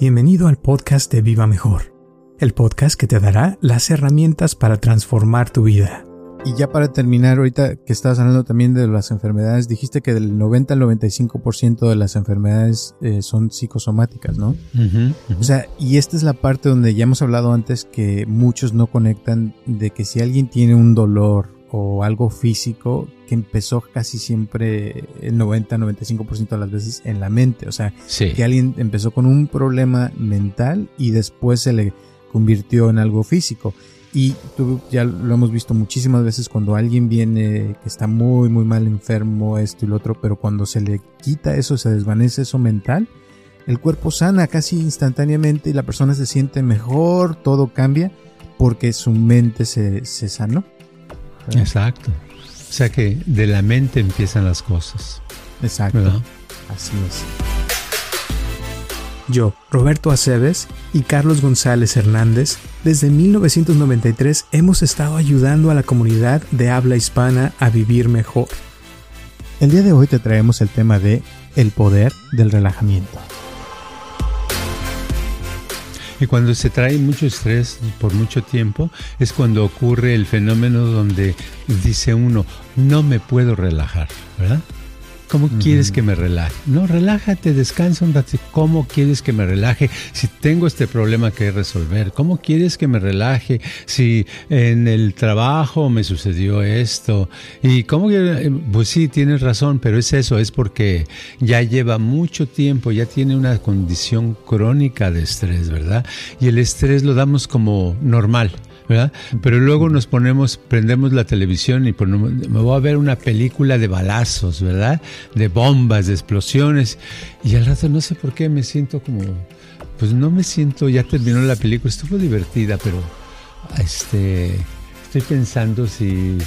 Bienvenido al podcast de Viva Mejor, el podcast que te dará las herramientas para transformar tu vida. Y ya para terminar, ahorita que estabas hablando también de las enfermedades, dijiste que del 90 al 95% de las enfermedades eh, son psicosomáticas, ¿no? O sea, y esta es la parte donde ya hemos hablado antes que muchos no conectan de que si alguien tiene un dolor o algo físico que empezó casi siempre el 90-95% de las veces en la mente. O sea, que alguien empezó con un problema mental y después se le convirtió en algo físico. Y tú, ya lo hemos visto muchísimas veces cuando alguien viene que está muy, muy mal enfermo, esto y lo otro, pero cuando se le quita eso, se desvanece eso mental, el cuerpo sana casi instantáneamente y la persona se siente mejor, todo cambia porque su mente se, se sanó. Exacto. O sea que de la mente empiezan las cosas. Exacto. Así es. Yo, Roberto Aceves y Carlos González Hernández, desde 1993 hemos estado ayudando a la comunidad de habla hispana a vivir mejor. El día de hoy te traemos el tema de el poder del relajamiento. Y cuando se trae mucho estrés por mucho tiempo, es cuando ocurre el fenómeno donde dice uno, no me puedo relajar, ¿verdad? ¿Cómo quieres que me relaje? No, relájate, descansa un. ¿Cómo quieres que me relaje si tengo este problema que resolver? ¿Cómo quieres que me relaje si en el trabajo me sucedió esto? Y cómo que, pues sí, tienes razón, pero es eso, es porque ya lleva mucho tiempo, ya tiene una condición crónica de estrés, ¿verdad? Y el estrés lo damos como normal. Pero luego nos ponemos, prendemos la televisión y ponemos, me voy a ver una película de balazos, ¿verdad? De bombas, de explosiones. Y al rato no sé por qué me siento como, pues no me siento, ya terminó la película, estuvo divertida, pero este, estoy pensando si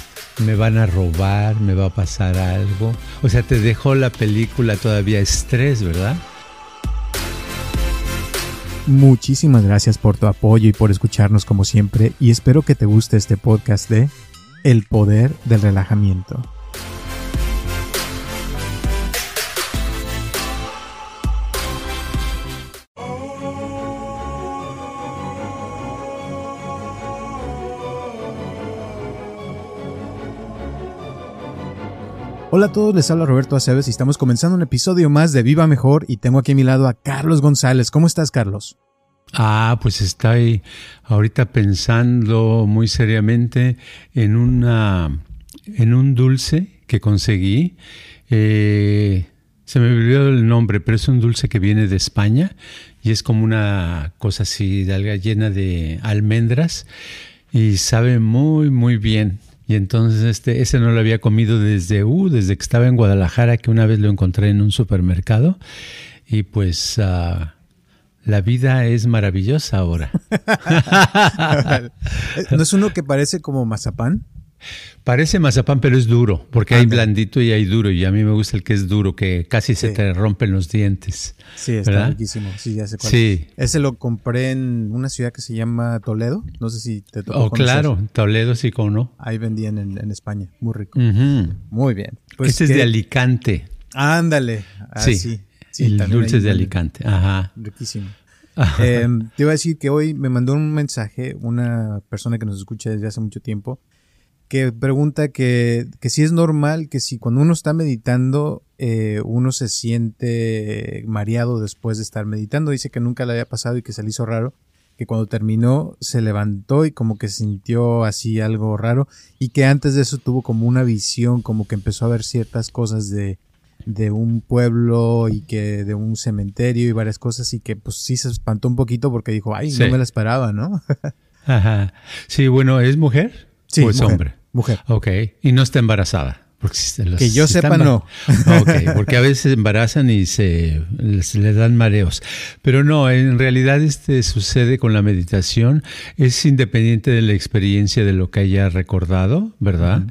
me van a robar, me va a pasar algo. O sea, te dejó la película todavía estrés, ¿verdad? Muchísimas gracias por tu apoyo y por escucharnos como siempre y espero que te guste este podcast de El Poder del Relajamiento. Hola a todos, les habla Roberto Aceves y estamos comenzando un episodio más de Viva Mejor y tengo aquí a mi lado a Carlos González. ¿Cómo estás, Carlos? Ah, pues estoy ahorita pensando muy seriamente en una en un dulce que conseguí. Eh, se me olvidó el nombre, pero es un dulce que viene de España y es como una cosa así de alga llena de almendras y sabe muy muy bien. Y entonces este, ese no lo había comido desde, uh, desde que estaba en Guadalajara, que una vez lo encontré en un supermercado. Y pues uh, la vida es maravillosa ahora. ¿No es uno que parece como mazapán? Parece mazapán, pero es duro, porque hay blandito y hay duro, y a mí me gusta el que es duro, que casi se te rompen los dientes. Sí, está riquísimo, sí, ya sé cuál sí. Ese lo compré en una ciudad que se llama Toledo, no sé si te tocó Oh, claro, Toledo sí, como no. Ahí vendían en, España, muy rico. Muy bien. Pues este es de Alicante. Ándale, ah, sí, sí, el dulce de Alicante, ajá. Riquísimo. Em, te iba a decir que hoy me mandó un mensaje una persona que nos escucha desde hace mucho tiempo que pregunta que, que, si es normal que si cuando uno está meditando eh, uno se siente mareado después de estar meditando. Dice que nunca le había pasado y que se le hizo raro. Que cuando terminó se levantó y como que sintió así algo raro. Y que antes de eso tuvo como una visión, como que empezó a ver ciertas cosas de, de un pueblo y que de un cementerio y varias cosas. Y que pues sí se espantó un poquito porque dijo, ay, no me la esperaba, ¿no? Ajá. Sí, bueno, ¿es mujer? Sí, ¿O es hombre? Mujer. Ok. Y no está embarazada. Porque que yo sepa, no. Ok, porque a veces embarazan y se les, dan mareos. Pero no, en realidad este sucede con la meditación. Es independiente de la experiencia de lo que haya recordado, ¿verdad?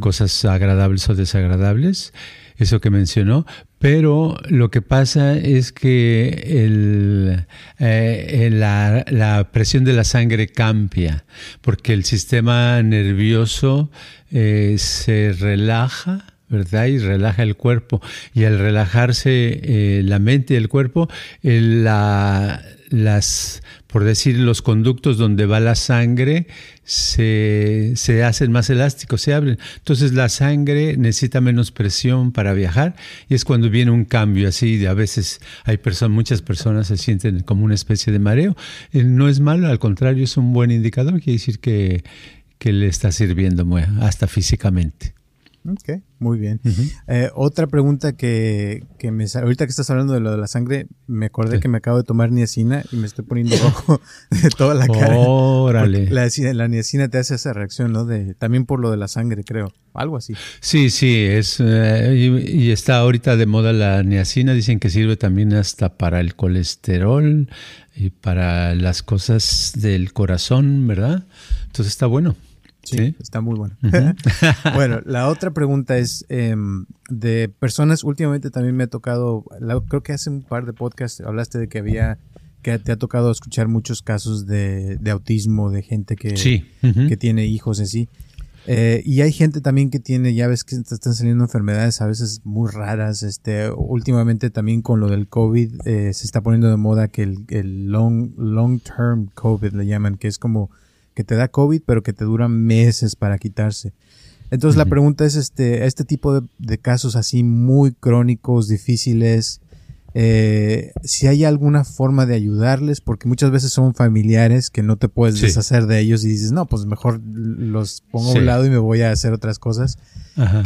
Cosas agradables o desagradables eso que mencionó, pero lo que pasa es que el, eh, la, presión de la sangre cambia, porque el sistema nervioso eh, se relaja, ¿verdad? Y relaja el cuerpo. Y al relajarse eh, la mente y el cuerpo, la, las, por decir, los conductos donde va la sangre se, se, hacen más elásticos, se abren. Entonces la sangre necesita menos presión para viajar y es cuando viene un cambio así. De a veces hay personas, muchas personas se sienten como una especie de mareo. Eh, no es malo, al contrario, es un buen indicador. Quiere decir que, que le está sirviendo hasta físicamente. Ok, muy bien. Eh, otra pregunta que, que me ahorita que estás hablando de lo de la sangre, me acordé que me acabo de tomar niacina y me estoy poniendo rojo de toda la cara. Órale. La, la, niacina te hace esa reacción, ¿no? De, también por lo de la sangre, creo. Algo así. Sí, sí, es eh, y, está ahorita de moda la niacina. Dicen que sirve también hasta para el colesterol y para las cosas del corazón, ¿verdad? Entonces está bueno. Sí, está muy bueno. bueno, la otra pregunta es em, de personas, últimamente también me ha tocado, creo que hace un par de podcasts hablaste de que había, que te ha tocado escuchar muchos casos de, autismo, de gente que, que tiene hijos así. Eh, y hay gente también que tiene, ya ves que están saliendo enfermedades a veces muy raras. Este, últimamente también con lo del COVID eh, se está poniendo de moda que el, el long, long term COVID le llaman, que es como que te da COVID, pero que te duran meses para quitarse. Entonces la pregunta es, este, este tipo de, casos así muy crónicos, difíciles, eh, si hay alguna forma de ayudarles, porque muchas veces son familiares que no te puedes deshacer de ellos y dices, no, pues mejor los pongo a un lado y me voy a hacer otras cosas.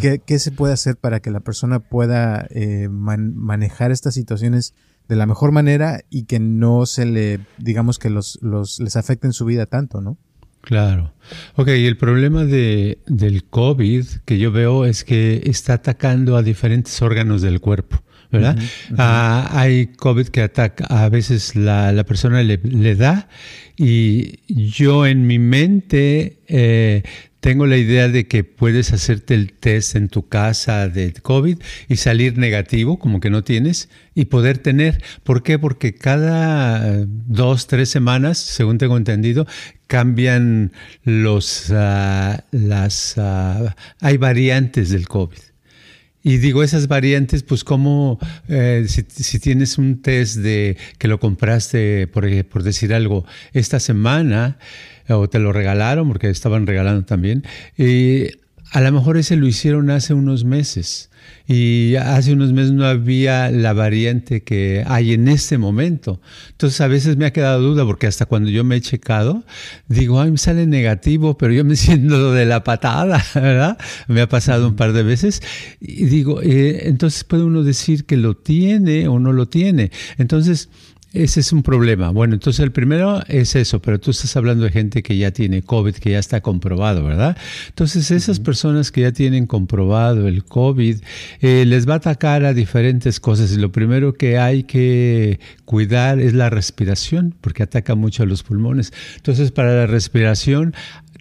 ¿Qué, se puede hacer para que la persona pueda eh, manejar estas situaciones de la mejor manera y que no se le, digamos que los, los les afecten su vida tanto, ¿no? Claro. Ok, el problema de, del COVID que yo veo es que está atacando a diferentes órganos del cuerpo. ¿verdad? Ah, hay COVID que ataca, a veces la, la persona le, le, da y yo en mi mente eh, tengo la idea de que puedes hacerte el test en tu casa de COVID y salir negativo, como que no tienes, y poder tener. ¿Por qué? Porque cada dos, tres semanas, según tengo entendido, cambian los, uh, las, uh, hay variantes del COVID. Y digo, esas variantes, pues como eh, si, si, tienes un test de que lo compraste, por, por decir algo, esta semana, o te lo regalaron, porque estaban regalando también, y a lo mejor ese lo hicieron hace unos meses y hace unos meses no había la variante que hay en este momento. Entonces a veces me ha quedado duda porque hasta cuando yo me he checado, digo, ay, me sale negativo, pero yo me siento de la patada, ¿verdad? Me ha pasado un par de veces y digo, eh, entonces puede uno decir que lo tiene o no lo tiene. Entonces, ese es un problema. Bueno, entonces el primero es eso, pero tú estás hablando de gente que ya tiene COVID, que ya está comprobado, ¿verdad? Entonces esas personas que ya tienen comprobado el COVID, eh, les va a atacar a diferentes cosas y lo primero que hay que cuidar es la respiración, porque ataca mucho a los pulmones. Entonces para la respiración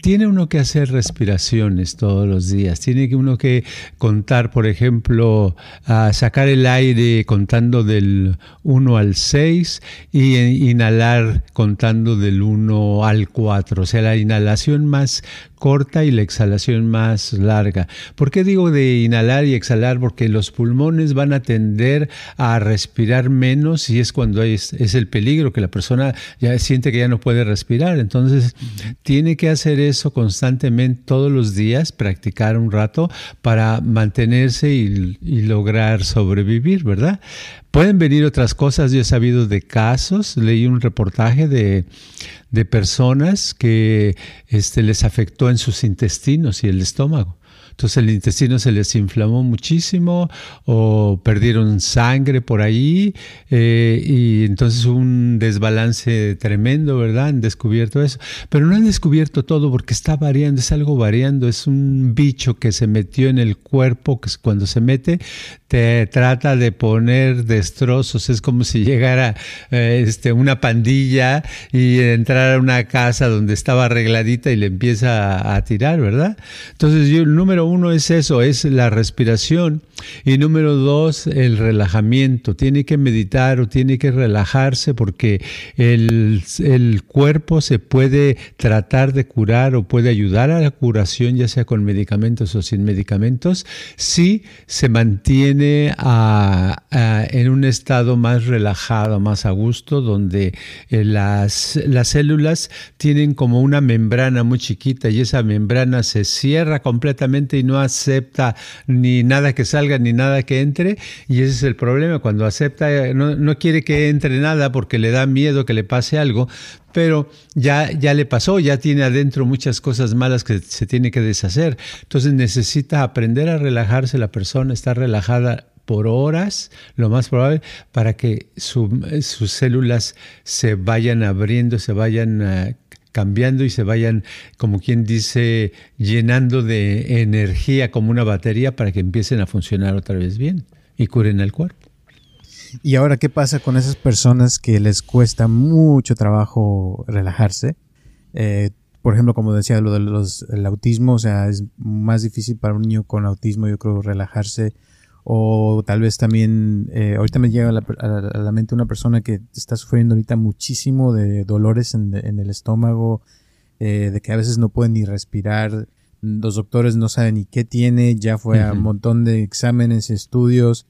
tiene uno que hacer respiraciones todos los días, tiene uno que contar, por ejemplo, a sacar el aire contando del 1 al 6 y inhalar contando del 1 al 4, o sea, la inhalación más corta y la exhalación más larga. ¿Por qué digo de inhalar y exhalar? Porque los pulmones van a tender a respirar menos y es cuando es, el peligro, que la persona ya siente que ya no puede respirar. Entonces, tiene que hacer eso constantemente todos los días, practicar un rato para mantenerse y lograr sobrevivir, ¿verdad? Pueden venir otras cosas, yo he sabido de casos, leí un reportaje de, de personas que este, les afectó en sus intestinos y el estómago. Entonces el intestino se les inflamó muchísimo o perdieron sangre por ahí eh, y entonces un desbalance tremendo, ¿verdad? Han descubierto eso. Pero no han descubierto todo porque está variando, es algo variando, es un bicho que se metió en el cuerpo, que cuando se mete te trata de poner destrozos, es como si llegara eh, este, una pandilla y entrara a una casa donde estaba arregladita y le empieza a, a tirar, ¿verdad? Entonces yo, el número uno es eso, es la respiración. Y número dos, el relajamiento. Tiene que meditar o tiene que relajarse porque el, el cuerpo se puede tratar de curar o puede ayudar a la curación, ya sea con medicamentos o sin medicamentos, si se mantiene en un estado más relajado, más a gusto, donde eh, las, las células tienen como una membrana muy chiquita y esa membrana se cierra completamente y no acepta ni nada que salga ni nada que entre. Y ese es el problema, cuando acepta, no, no quiere que entre nada porque le da miedo que le pase algo, pero ya, ya le pasó, ya tiene adentro muchas cosas malas que se tiene que deshacer. Entonces necesita aprender a relajarse la persona, estar relajada por horas, lo más probable, para que sus células se vayan abriendo, se vayan uh, cambiando y se vayan, como quien dice, llenando de energía como una batería para que empiecen a funcionar otra vez bien y curen el cuerpo. Y ahora, ¿qué pasa con esas personas que les cuesta mucho trabajo relajarse? Eh, por ejemplo, como decía, lo del autismo, o sea, es más difícil para un niño con autismo, yo creo, relajarse. O tal vez también, eh, ahorita me llega a la, mente una persona que está sufriendo ahorita muchísimo de dolores en, el estómago, eh, de que a veces no puede ni respirar, los doctores no saben ni qué tiene, ya fue a un montón de exámenes, estudios,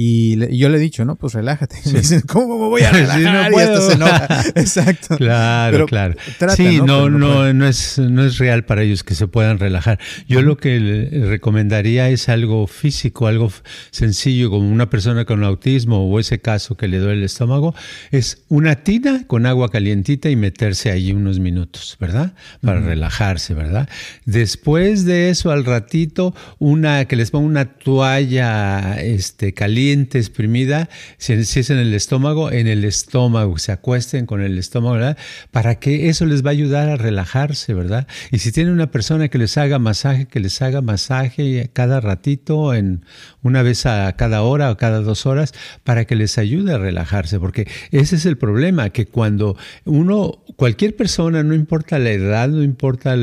y, yo le he dicho, no, pues relájate. Me dicen, ¿cómo me voy a relajar? y esto se enoja. Exacto. Claro, claro. sí, no, no, no, es, no es real para ellos que se puedan relajar. Yo lo que le recomendaría es algo físico, algo sencillo, como una persona con autismo o ese caso que le duele el estómago, es una tina con agua calientita y meterse ahí unos minutos, ¿verdad? Para relajarse, ¿verdad? Después de eso, al ratito, una que les ponga una toalla este, caliente exprimida, si, es en el estómago, en el estómago, se acuesten con el estómago, ¿verdad? Para que eso les va a ayudar a relajarse, ¿verdad? Y si tiene una persona que les haga masaje, que les haga masaje cada ratito, en una vez a cada hora o cada dos horas, para que les ayude a relajarse, porque ese es el problema, que cuando uno, cualquier persona, no importa la edad, no importa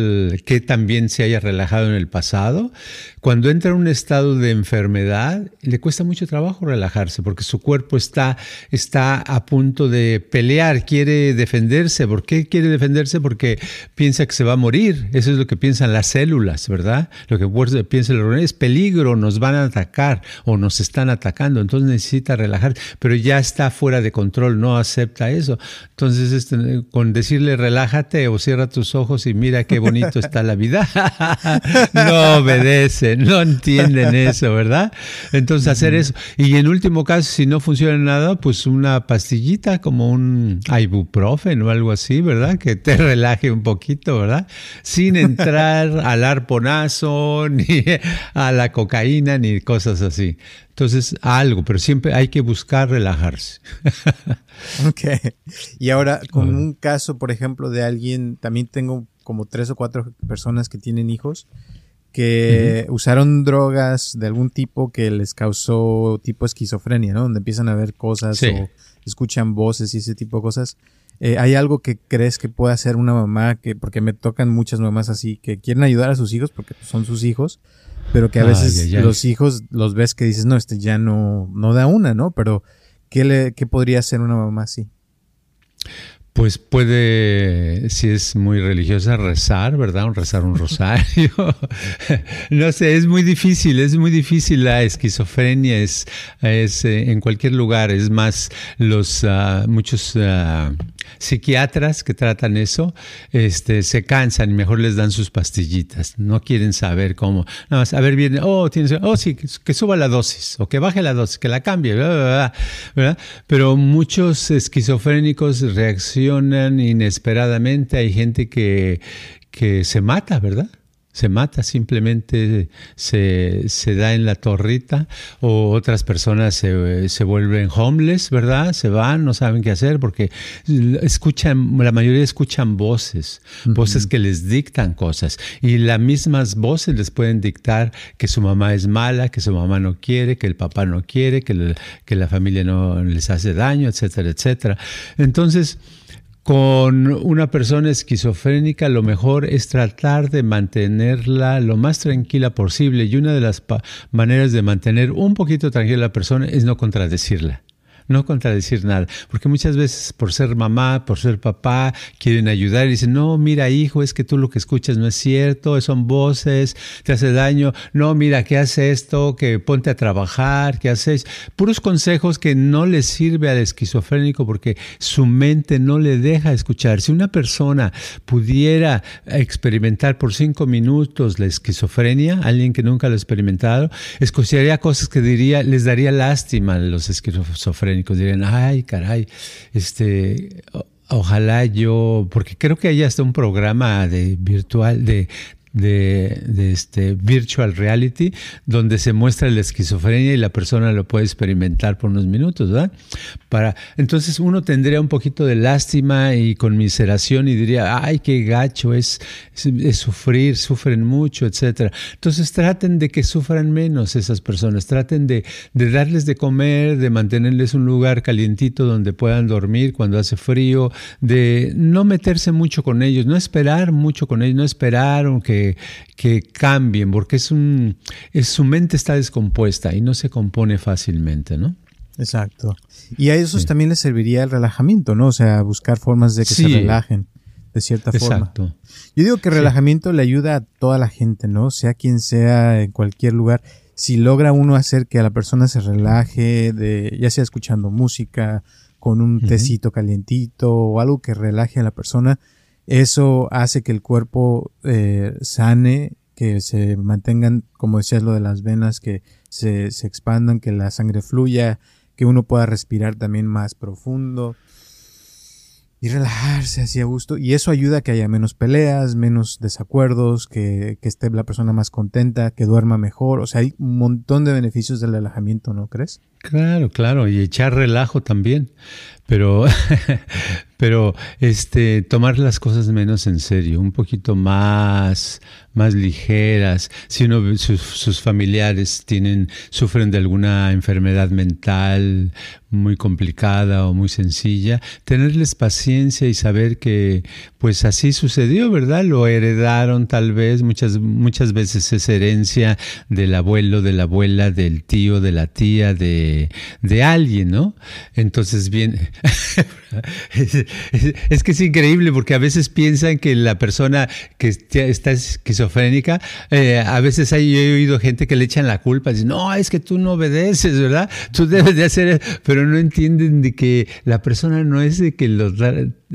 que también se haya relajado en el pasado, cuando entra en un estado de enfermedad, le cuesta mucho trabajo relajarse porque su cuerpo está, está a punto de pelear, quiere defenderse. ¿Por qué quiere defenderse? Porque piensa que se va a morir. Eso es lo que piensan las células, ¿verdad? Lo que piensa el organismo es peligro, nos van a atacar o nos están atacando. Entonces necesita relajar, pero ya está fuera de control, no acepta eso. Entonces, este, con decirle relájate o cierra tus ojos y mira qué bonito está la vida, no obedece no entienden eso, ¿verdad? Entonces hacer eso. Y en último caso, si no funciona nada, pues una pastillita como un ibuprofen o algo así, ¿verdad? Que te relaje un poquito, ¿verdad? Sin entrar al arponazo, ni a la cocaína, ni cosas así. Entonces, algo, pero siempre hay que buscar relajarse. ok. Y ahora, con un caso, por ejemplo, de alguien, también tengo como tres o cuatro personas que tienen hijos que usaron drogas de algún tipo que les causó tipo esquizofrenia, ¿no? Donde empiezan a ver cosas o escuchan voces y ese tipo de cosas. Eh, ¿Hay algo que crees que pueda hacer una mamá? que Porque me tocan muchas mamás así que quieren ayudar a sus hijos porque son sus hijos, pero que a veces los hijos los ves que dices, no, este ya no, no da una, ¿no? Pero ¿qué, le, qué podría hacer una mamá así? Pues puede, si es muy religiosa, rezar, ¿verdad? Rezar un rosario. no sé, es muy difícil, es muy difícil la esquizofrenia, es, es eh, en cualquier lugar, es más, los ah, muchos ah, psiquiatras que tratan eso, este, se cansan y mejor les dan sus pastillitas, no quieren saber cómo, nada más, a ver, viene, oh, tienes, oh, sí, que suba la dosis, o que baje la dosis, que la cambie, ¿verdad? Pero muchos esquizofrénicos reaccionan inesperadamente, hay gente que, que se mata, ¿verdad? Se mata, simplemente se, se, da en la torrita o otras personas se, se, vuelven homeless, ¿verdad? Se van, no saben qué hacer porque escuchan, la mayoría escuchan voces, voces que les dictan cosas y las mismas voces les pueden dictar que su mamá es mala, que su mamá no quiere, que el papá no quiere, que, que la familia no les hace daño, etcétera, etcétera. Entonces, con una persona esquizofrénica lo mejor es tratar de mantenerla lo más tranquila posible. Y una de las maneras de mantener un poquito tranquila a la persona es no contradecirla no contradecir nada, porque muchas veces por ser mamá, por ser papá, quieren ayudar y dicen, no, mira hijo, es que tú lo que escuchas no es cierto, son voces, te hace daño, no, mira, ¿qué hace esto? Que ponte a trabajar, ¿qué haces? Puros consejos que no le sirve al esquizofrénico porque su mente no le deja escuchar. Si una persona pudiera experimentar por cinco minutos la esquizofrenia, alguien que nunca lo ha experimentado, escucharía cosas que diría, les daría lástima a los esquizofrénicos dirían, ay, caray, este, ojalá yo, porque creo que hay hasta un programa de virtual, de de, este virtual reality donde se muestra la esquizofrenia y la persona lo puede experimentar por unos minutos, ¿verdad? Para, entonces uno tendría un poquito de lástima y conmiseración y diría, ay, qué gacho es, es, sufrir, sufren mucho, etcétera. Entonces traten de que sufran menos esas personas, traten de, de darles de comer, de mantenerles un lugar calientito donde puedan dormir cuando hace frío, de no meterse mucho con ellos, no esperar mucho con ellos, no esperar que que, cambien, porque es un, es, su mente está descompuesta y no se compone fácilmente, ¿no? Exacto. Y a esos también les serviría el relajamiento, ¿no? O sea, buscar formas de que se relajen de cierta Exacto. forma. Yo digo que el relajamiento le ayuda a toda la gente, ¿no? Sea quien sea, en cualquier lugar. Si logra uno hacer que a la persona se relaje, de, ya sea escuchando música, con un tecito calientito o algo que relaje a la persona, eso hace que el cuerpo eh, sane, que se mantengan, como decías, lo de las venas, que se, se expandan, que la sangre fluya, que uno pueda respirar también más profundo y relajarse así a gusto. Y eso ayuda a que haya menos peleas, menos desacuerdos, que, que, esté la persona más contenta, que duerma mejor. O sea, hay un montón de beneficios del relajamiento, ¿no crees? Claro, claro, y echar relajo también. Pero, pero este, tomar las cosas menos en serio, un poquito más, más ligeras. Si uno, sus, sus, familiares tienen, sufren de alguna enfermedad mental muy complicada o muy sencilla, tenerles paciencia y saber que, pues así sucedió, ¿verdad? Lo heredaron tal vez, muchas, muchas veces es herencia del abuelo, de la abuela, del tío, de la tía, de, de alguien, ¿no? Entonces, bien, es, que es increíble porque a veces piensan que la persona que está esquizofrénica, eh, a veces hay, he oído gente que le echan la culpa, dicen, no, es que tú no obedeces, ¿verdad? Tú debes de hacer, pero no entienden de que la persona no es de que los,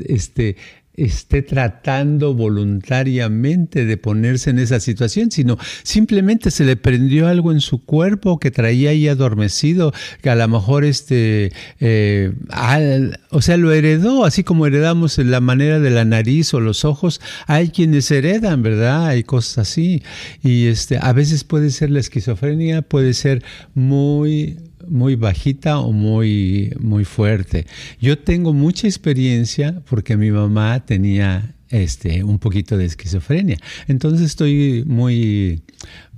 este, esté tratando voluntariamente de ponerse en esa situación, sino simplemente se le prendió algo en su cuerpo que traía ahí adormecido, que a lo mejor este, eh, o sea, lo heredó, así como heredamos la manera de la nariz o los ojos, hay quienes heredan, ¿verdad? Hay cosas así. Y este, a veces puede ser la esquizofrenia, puede ser muy muy bajita o muy, muy fuerte. Yo tengo mucha experiencia porque mi mamá tenía este, un poquito de esquizofrenia. Entonces estoy muy,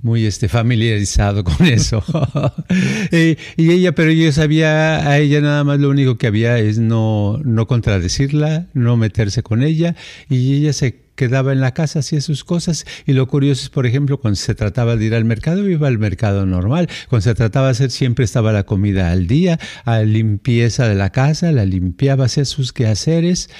muy este, familiarizado con eso. y, y, ella, pero yo sabía, a ella nada más lo único que había es no, no contradecirla, no meterse con ella, y ella se quedaba en la casa, hacía sus cosas. Y lo curioso es, por ejemplo, cuando se trataba de ir al mercado, iba al mercado normal. Cuando se trataba de hacer, siempre estaba la comida al día, a limpieza de la casa, la limpiaba, hacía sus quehaceres.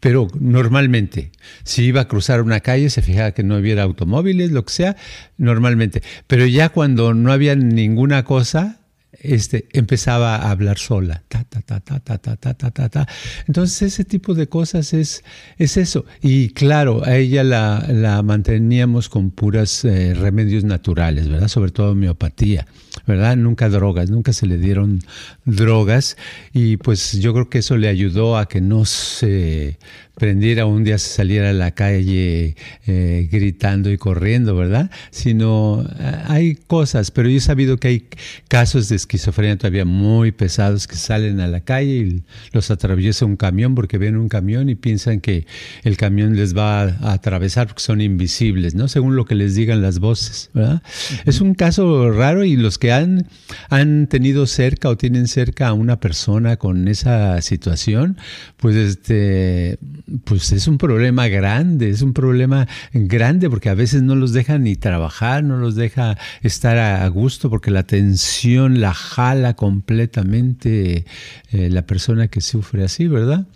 Pero normalmente, si iba a cruzar una calle, se fijaba que no hubiera automóviles, lo que sea, normalmente. Pero ya cuando no había ninguna cosa, este, empezaba a hablar sola. Ta, ta, ta, ta, ta, ta, ta, ta, ta, Entonces ese tipo de cosas es, es eso. Y claro, a ella la, manteníamos con puras eh, remedios naturales, ¿verdad? Sobre todo homeopatía, ¿verdad? Nunca drogas, nunca se le dieron drogas. Y pues yo creo que eso le ayudó a que no se prendiera un día se saliera a la calle eh, gritando y corriendo, ¿verdad? Sino eh, hay cosas, pero yo he sabido que hay casos de esquizofrenia todavía muy pesados que salen a la calle y los atraviesa un camión porque ven un camión y piensan que el camión les va a, atravesar porque son invisibles, ¿no? Según lo que les digan las voces, ¿verdad? Es un caso raro y los que han, han tenido cerca o tienen cerca a una persona con esa situación, pues este pues es un problema grande, es un problema grande porque a veces no los deja ni trabajar, no los deja estar a gusto porque la tensión la jala completamente eh, la persona que sufre así, ¿verdad?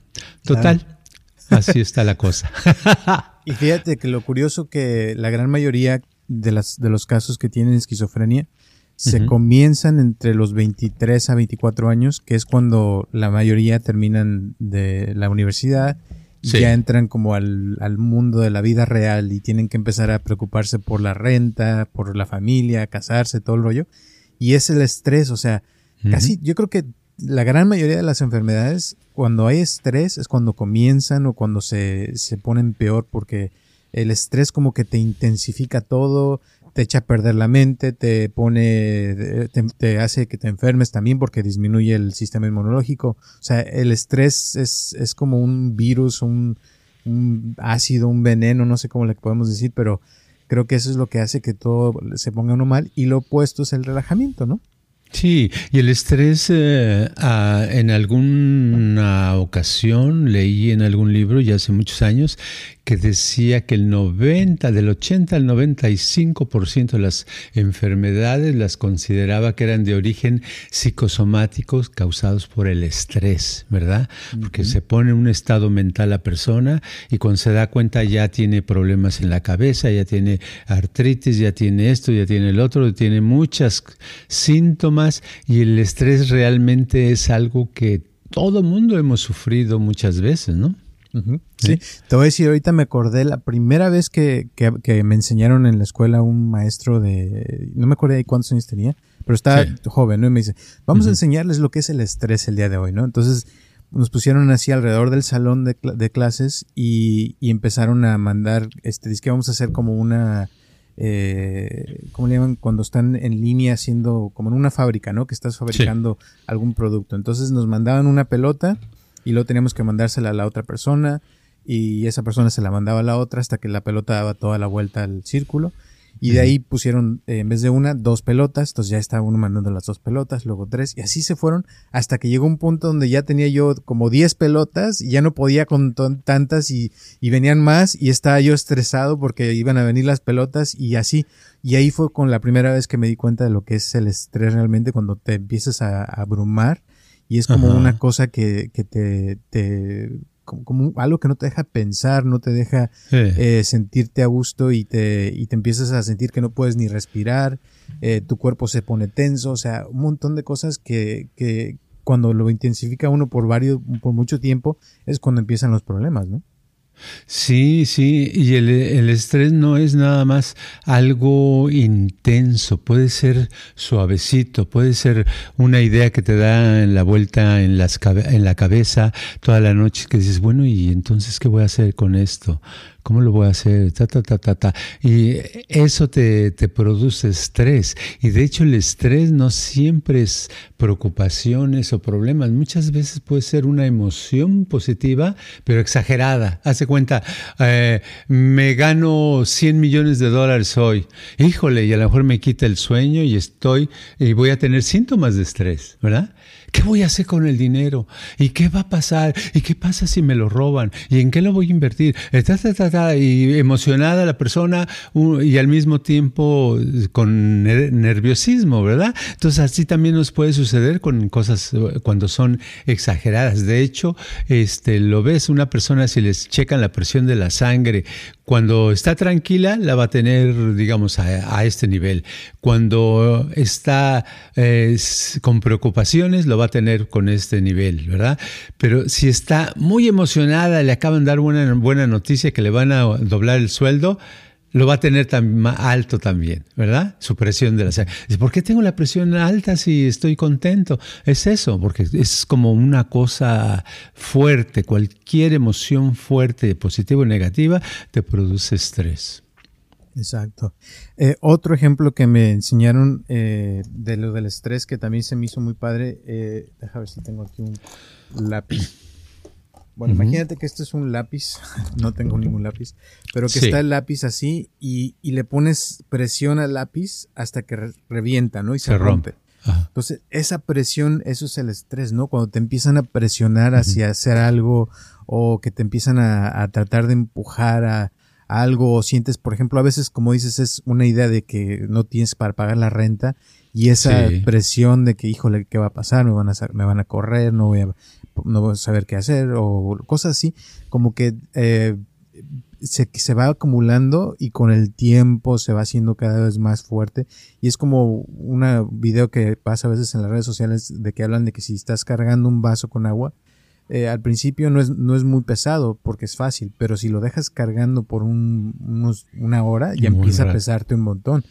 Total, así está la cosa. y fíjate que lo curioso que la gran mayoría de, las, de los casos que tienen esquizofrenia se comienzan entre los 23 a 24 años, que es cuando la mayoría terminan de la universidad ya entran como al, mundo de la vida real y tienen que empezar a preocuparse por la renta, por la familia, casarse, todo el rollo. Y es el estrés, o sea, casi, yo creo que la gran mayoría de las enfermedades, cuando hay estrés, es cuando comienzan o cuando se, se ponen peor, porque el estrés como que te intensifica todo, te echa a perder la mente, te pone, te, hace que te enfermes también porque disminuye el sistema inmunológico. O sea, el estrés es, es como un virus, un, ácido, un veneno, no sé cómo le podemos decir, pero creo que eso es lo que hace que todo se ponga uno mal y lo opuesto es el relajamiento, ¿no? Sí, y el estrés eh, en alguna ocasión leí en algún libro ya hace muchos años que decía que el 90, del 80 al 95% de las enfermedades las consideraba que eran de origen psicosomáticos causados por el estrés, ¿verdad? Porque se pone en un estado mental la persona y cuando se da cuenta ya tiene problemas en la cabeza, ya tiene artritis, ya tiene esto, ya tiene el otro, tiene muchos síntomas y el estrés realmente es algo que todo mundo hemos sufrido muchas veces, ¿no? Sí, te voy a decir, ahorita me acordé la primera vez que, me enseñaron en la escuela un maestro de, no me acuerdo de cuántos años tenía, pero estaba joven, ¿no? Y me dice, vamos a enseñarles lo que es el estrés el día de hoy, ¿no? Entonces nos pusieron así alrededor del salón de, clases y, empezaron a mandar, este, dice que vamos a hacer como una, eh, ¿cómo le llaman? Cuando están en línea haciendo, como en una fábrica, ¿no? Que estás fabricando algún producto. Entonces nos mandaban una pelota y luego teníamos que mandársela a la otra persona y esa persona se la mandaba a la otra hasta que la pelota daba toda la vuelta al círculo. Y de ahí pusieron, eh, en vez de una, dos pelotas. Entonces ya estaba uno mandando las dos pelotas, luego tres. Y así se fueron hasta que llegó un punto donde ya tenía yo como diez pelotas y ya no podía con tantas y, y, venían más. Y estaba yo estresado porque iban a venir las pelotas y así. Y ahí fue con la primera vez que me di cuenta de lo que es el estrés realmente cuando te empiezas a abrumar y es como una cosa que, que te, te como, algo que no te deja pensar, no te deja eh, sentirte a gusto y te, y te empiezas a sentir que no puedes ni respirar, eh, tu cuerpo se pone tenso, o sea, un montón de cosas que, que cuando lo intensifica uno por varios, por mucho tiempo, es cuando empiezan los problemas, ¿no? Sí, sí, y el, estrés no es nada más algo intenso, puede ser suavecito, puede ser una idea que te da en la vuelta en, las, en la cabeza toda la noche que dices, bueno, ¿y entonces qué voy a hacer con esto? ¿Cómo lo voy a hacer? Ta, ta, ta, ta, ta. Y eso te, te, produce estrés. Y de hecho el estrés no siempre es preocupaciones o problemas. Muchas veces puede ser una emoción positiva, pero exagerada. Hace cuenta, eh, me gano 100 millones de dólares hoy. Híjole, y a lo mejor me quita el sueño y estoy, y voy a tener síntomas de estrés, ¿verdad? ¿Qué voy a hacer con el dinero? ¿Y qué va a pasar? ¿Y qué pasa si me lo roban? ¿Y en qué lo voy a invertir? y emocionada la persona y al mismo tiempo con nerviosismo, ¿verdad? Entonces así también nos puede suceder con cosas cuando son exageradas. De hecho, este, lo ves, una persona si les checan la presión de la sangre cuando está tranquila, la va a tener, digamos, a, este nivel. Cuando está eh, con preocupaciones, lo va a tener con este nivel, ¿verdad? Pero si está muy emocionada, le acaban de dar una buena noticia que le van a doblar el sueldo, lo va a tener tan alto también, ¿verdad? Su presión de la sangre. ¿Por qué tengo la presión alta si estoy contento? Es eso, porque es como una cosa fuerte. Cualquier emoción fuerte, positiva o negativa, te produce estrés. Exacto. Eh, otro ejemplo que me enseñaron eh, de lo del estrés que también se me hizo muy padre. Eh, déjame ver si tengo aquí un lápiz. Bueno, imagínate que esto es un lápiz, no tengo ningún lápiz, pero que está el lápiz así y, le pones presión al lápiz hasta que revienta, ¿no? Y se, rompe. Entonces, esa presión, eso es el estrés, ¿no? Cuando te empiezan a presionar hacia hacer algo o que te empiezan a, tratar de empujar a, algo o sientes, por ejemplo, a veces, como dices, es una idea de que no tienes para pagar la renta y esa presión de que, híjole, ¿qué va a pasar? Me van a, me van a correr, no voy a, no voy a saber qué hacer o cosas así, como que eh, se, se va acumulando y con el tiempo se va haciendo cada vez más fuerte. Y es como un video que pasa a veces en las redes sociales de que hablan de que si estás cargando un vaso con agua, eh, al principio no es, no es muy pesado porque es fácil, pero si lo dejas cargando por un, unos, una hora, ya empieza a pesarte un montón.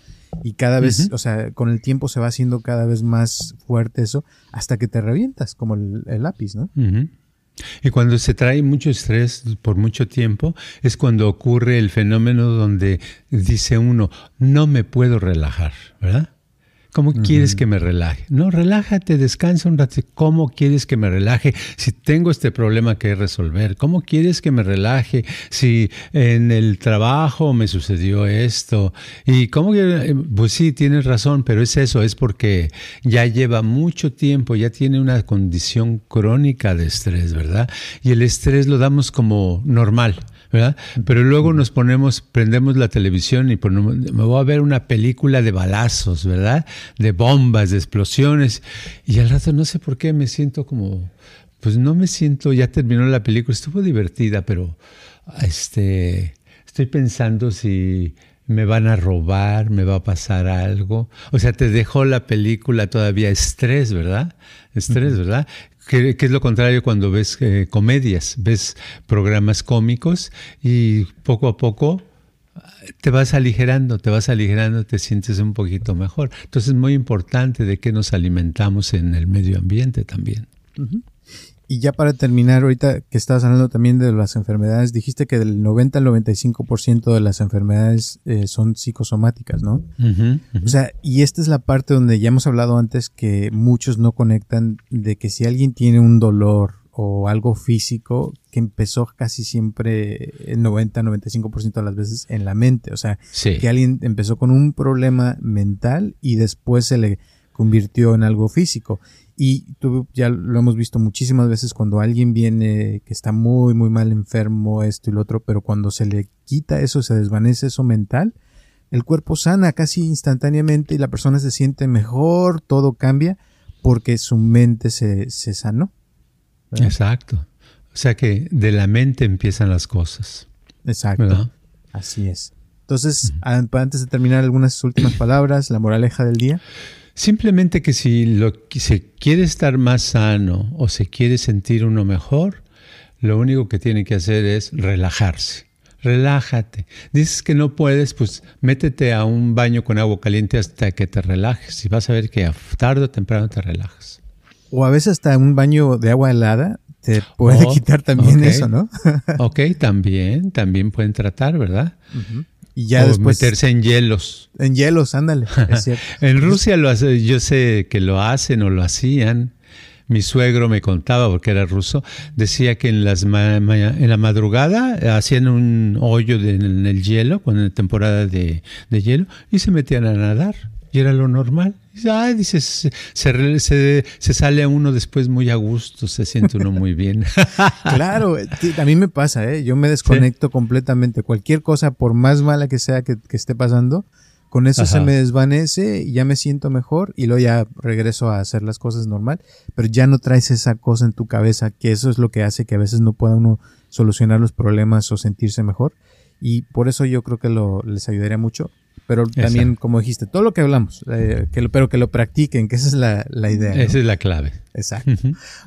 Y cada vez, o sea, con el tiempo se va haciendo cada vez más fuerte eso hasta que te revientas, como el, lápiz, ¿no? Y cuando se trae mucho estrés por mucho tiempo, es cuando ocurre el fenómeno donde dice uno, no me puedo relajar, ¿verdad? ¿Cómo quieres que me relaje? No, relájate, descansa un rato. ¿Cómo quieres que me relaje si tengo este problema que resolver? ¿Cómo quieres que me relaje si en el trabajo me sucedió esto? Y cómo que, pues sí, tienes razón, pero es eso, es porque ya lleva mucho tiempo, ya tiene una condición crónica de estrés, ¿verdad? Y el estrés lo damos como normal. ¿Verdad? Pero luego nos ponemos, prendemos la televisión y ponemos, me voy a ver una película de balazos, ¿verdad? De bombas, de explosiones. Y al rato no sé por qué me siento como, pues no me siento, ya terminó la película, estuvo divertida, pero este, estoy pensando si me van a robar, me va a pasar algo. O sea, te dejó la película todavía estrés, ¿verdad? Estrés, ¿verdad? Que, es lo contrario cuando ves eh, comedias, ves programas cómicos y poco a poco te vas aligerando, te vas aligerando, te sientes un poquito mejor. Entonces es muy importante de que nos alimentamos en el medio ambiente también. Y ya para terminar, ahorita que estabas hablando también de las enfermedades, dijiste que del 90 al 95% de las enfermedades eh, son psicosomáticas, ¿no? O sea, y esta es la parte donde ya hemos hablado antes que muchos no conectan de que si alguien tiene un dolor o algo físico que empezó casi siempre el 90-95% de las veces en la mente, o sea, que alguien empezó con un problema mental y después se le convirtió en algo físico. Y tú, ya lo hemos visto muchísimas veces cuando alguien viene que está muy, muy mal enfermo, esto y lo otro, pero cuando se le quita eso, se desvanece eso mental, el cuerpo sana casi instantáneamente y la persona se siente mejor, todo cambia porque su mente se, se sanó. Exacto. O sea que de la mente empiezan las cosas. Exacto. Así es. Entonces, antes de terminar, algunas últimas palabras, la moraleja del día. Simplemente que si lo, se quiere estar más sano o se quiere sentir uno mejor, lo único que tiene que hacer es relajarse. Relájate. Dices que no puedes, pues métete a un baño con agua caliente hasta que te relajes y vas a ver que tarde o temprano te relajas. O a veces hasta un baño de agua helada te puede oh, quitar también eso, ¿no? ok, también, también pueden tratar, ¿verdad? Y ya después. meterse en hielos. En hielos, ándale. en Rusia lo hace, yo sé que lo hacen o lo hacían. Mi suegro me contaba, porque era ruso, decía que en, las en la madrugada hacían un hoyo en el hielo, cuando en temporada de, de hielo, y se metían a nadar. Y era lo normal. Ay, dices, se, se, sale a uno después muy a gusto, se siente uno muy bien. claro, a mí me pasa, ¿eh? yo me desconecto completamente. Cualquier cosa, por más mala que sea que, esté pasando, con eso se me desvanece y ya me siento mejor y luego ya regreso a hacer las cosas normal, pero ya no traes esa cosa en tu cabeza, que eso es lo que hace que a veces no pueda uno solucionar los problemas o sentirse mejor. Y por eso yo creo que lo, les ayudaría mucho pero también, como dijiste, todo lo que hablamos, eh, que pero que lo practiquen, que esa es la, la idea. Esa es la clave. Exacto.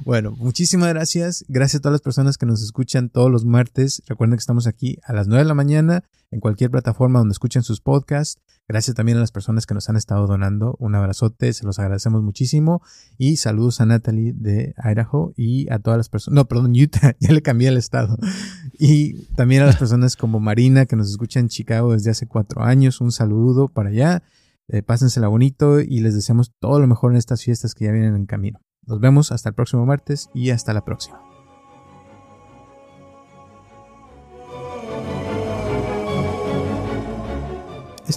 Bueno, muchísimas gracias. Gracias a todas las personas que nos escuchan todos los martes. Recuerden que estamos aquí a las 9 de la mañana en cualquier plataforma donde escuchen sus podcasts. Gracias también a las personas que nos han estado donando. Un abrazote, se los agradecemos muchísimo. Y saludos a Natalie de Idaho y a todas las personas. No, perdón, Utah, ya le cambié el estado. Y también a las personas como Marina que nos escuchan en Chicago desde hace cuatro años. Un saludo para allá. Eh, pásensela bonito y les deseamos todo lo mejor en estas fiestas que ya vienen en camino. Nos vemos hasta el próximo martes y hasta la próxima.